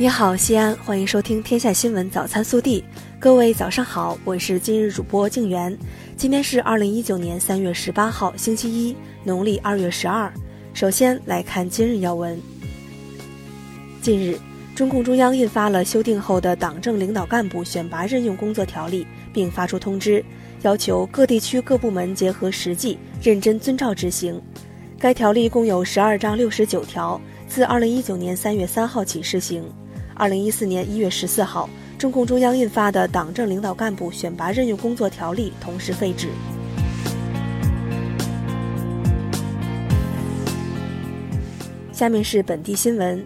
你好，西安，欢迎收听《天下新闻早餐速递》。各位早上好，我是今日主播静媛。今天是二零一九年三月十八号，星期一，农历二月十二。首先来看今日要闻。近日，中共中央印发了修订后的《党政领导干部选拔任用工作条例》，并发出通知，要求各地区各部门结合实际，认真遵照执行。该条例共有十二章六十九条，自二零一九年三月三号起施行。二零一四年一月十四号，中共中央印发的《党政领导干部选拔任用工作条例》同时废止。下面是本地新闻。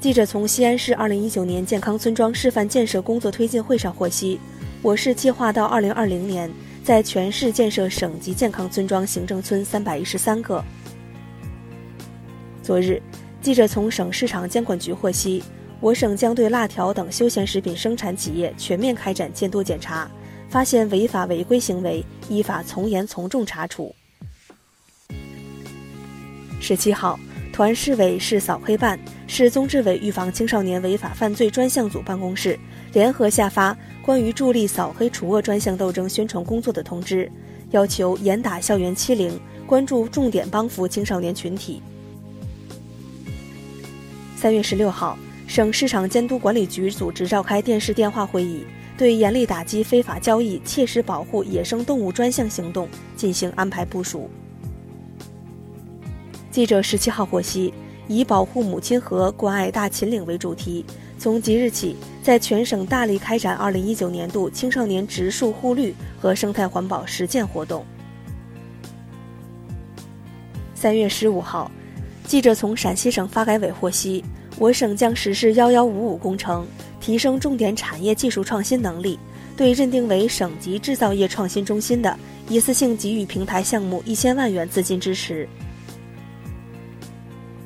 记者从西安市二零一九年健康村庄示范建设工作推进会上获悉，我市计划到二零二零年在全市建设省级健康村庄行政村三百一十三个。昨日，记者从省市场监管局获悉。我省将对辣条等休闲食品生产企业全面开展监督检查，发现违法违规行为，依法从严从重查处。十七号，团市委市扫黑办、市综治委预防青少年违法犯罪专项组办公室联合下发关于助力扫黑除恶专项斗争宣传工作的通知，要求严打校园欺凌，关注重点帮扶青少年群体。三月十六号。省市场监督管理局组织召开电视电话会议，对严厉打击非法交易、切实保护野生动物专项行动进行安排部署。记者十七号获悉，以保护母亲河、关爱大秦岭为主题，从即日起，在全省大力开展二零一九年度青少年植树护绿和生态环保实践活动。三月十五号，记者从陕西省发改委获悉。我省将实施“幺幺五五”工程，提升重点产业技术创新能力。对认定为省级制造业创新中心的，一次性给予平台项目一千万元资金支持。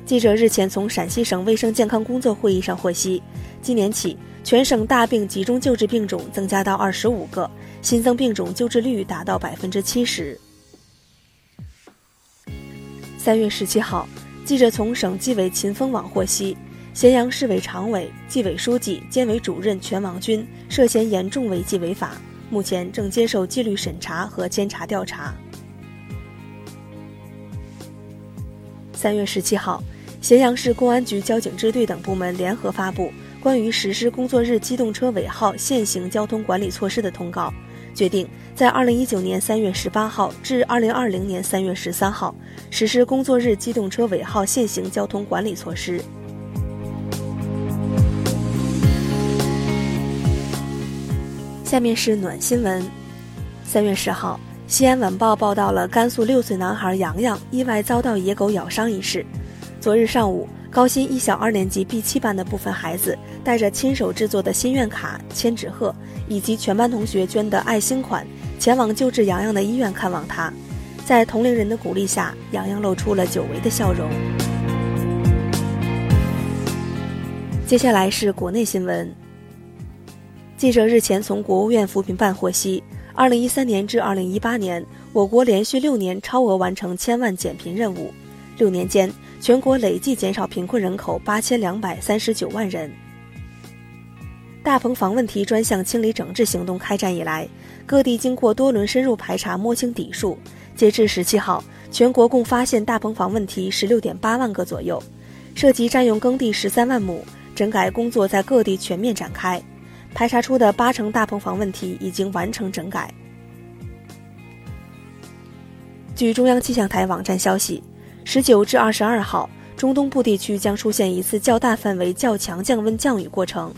记者日前从陕西省卫生健康工作会议上获悉，今年起，全省大病集中救治病种增加到二十五个，新增病种救治率达到百分之七十。三月十七号，记者从省纪委秦风网获悉。咸阳市委常委、纪委书记兼委主任全王军涉嫌严重违纪违法，目前正接受纪律审查和监察调查。三月十七号，咸阳市公安局交警支队等部门联合发布关于实施工作日机动车尾号限行交通管理措施的通告，决定在二零一九年三月十八号至二零二零年三月十三号实施工作日机动车尾号限行交通管理措施。下面是暖新闻。三月十号，西安晚报报道了甘肃六岁男孩洋洋意外遭到野狗咬伤一事。昨日上午，高新一小二年级 B 七班的部分孩子带着亲手制作的心愿卡、千纸鹤，以及全班同学捐的爱心款，前往救治洋洋的医院看望他。在同龄人的鼓励下，洋洋露出了久违的笑容。接下来是国内新闻。记者日前从国务院扶贫办获悉，二零一三年至二零一八年，我国连续六年超额完成千万减贫任务。六年间，全国累计减少贫困人口八千两百三十九万人。大棚房问题专项清理整治行动开展以来，各地经过多轮深入排查，摸清底数。截至十七号，全国共发现大棚房问题十六点八万个左右，涉及占用耕地十三万亩，整改工作在各地全面展开。排查出的八成大棚房问题已经完成整改。据中央气象台网站消息，十九至二十二号，中东部地区将出现一次较大范围、较强降温降雨过程，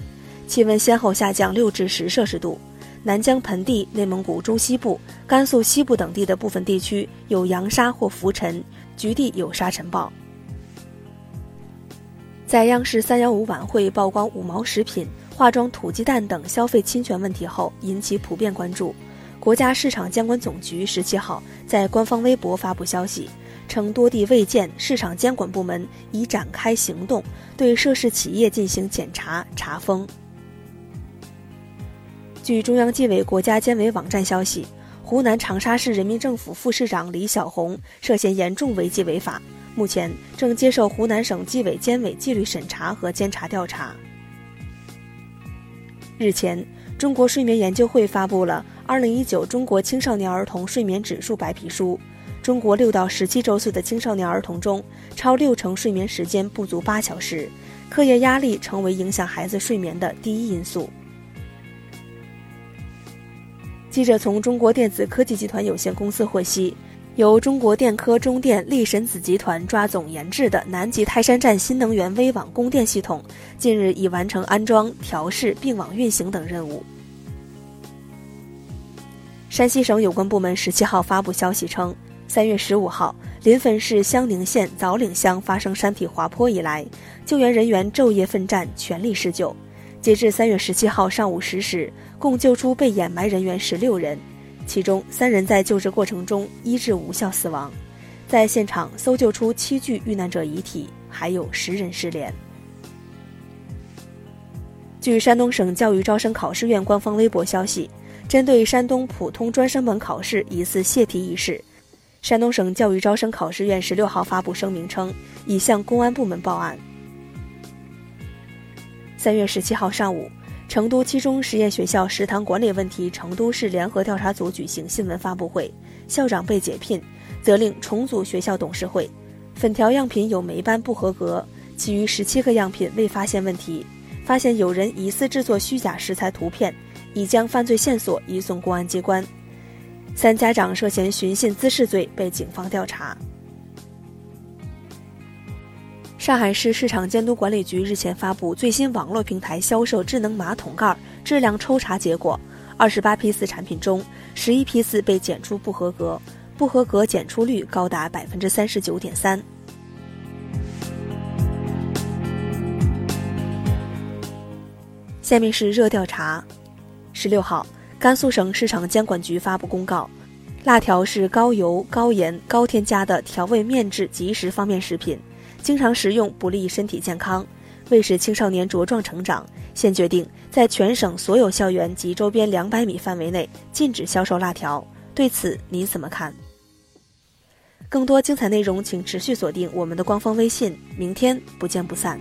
气温先后下降六至十摄氏度。南疆盆地、内蒙古中西部、甘肃西部等地的部分地区有扬沙或浮尘，局地有沙尘暴。在央视三幺五晚会曝光五毛食品。化妆土鸡蛋等消费侵权问题后引起普遍关注，国家市场监管总局十七号在官方微博发布消息，称多地卫健市场监管部门已展开行动，对涉事企业进行检查查封。据中央纪委国家监委网站消息，湖南长沙市人民政府副市长李小红涉嫌严重违纪违法，目前正接受湖南省纪委监委纪律审查和监察调查。日前，中国睡眠研究会发布了《二零一九中国青少年儿童睡眠指数白皮书》。中国六到十七周岁的青少年儿童中，超六成睡眠时间不足八小时，课业压力成为影响孩子睡眠的第一因素。记者从中国电子科技集团有限公司获悉。由中国电科中电力神子集团抓总研制的南极泰山站新能源微网供电系统，近日已完成安装、调试并网运行等任务。山西省有关部门十七号发布消息称，三月十五号，临汾市香宁县枣岭乡发生山体滑坡以来，救援人员昼夜奋战，全力施救。截至三月十七号上午十时，共救出被掩埋人员十六人。其中三人在救治过程中医治无效死亡，在现场搜救出七具遇难者遗体，还有十人失联。据山东省教育招生考试院官方微博消息，针对山东普通专升本考试疑似泄题一事，山东省教育招生考试院十六号发布声明称，已向公安部门报案。三月十七号上午。成都七中实验学校食堂管理问题成都市联合调查组举行新闻发布会，校长被解聘，责令重组学校董事会。粉条样品有霉斑不合格，其余十七个样品未发现问题。发现有人疑似制作虚假食材图片，已将犯罪线索移送公安机关。三家长涉嫌寻衅滋事罪被警方调查。上海市市场监督管理局日前发布最新网络平台销售智能马桶盖质量抽查结果，二十八批次产品中，十一批次被检出不合格，不合格检出率高达百分之三十九点三。下面是热调查。十六号，甘肃省市场监管局发布公告，辣条是高油、高盐、高添加的调味面制即食方面食品。经常食用不利身体健康，为使青少年茁壮成长，现决定在全省所有校园及周边两百米范围内禁止销售辣条。对此你怎么看？更多精彩内容，请持续锁定我们的官方微信。明天不见不散。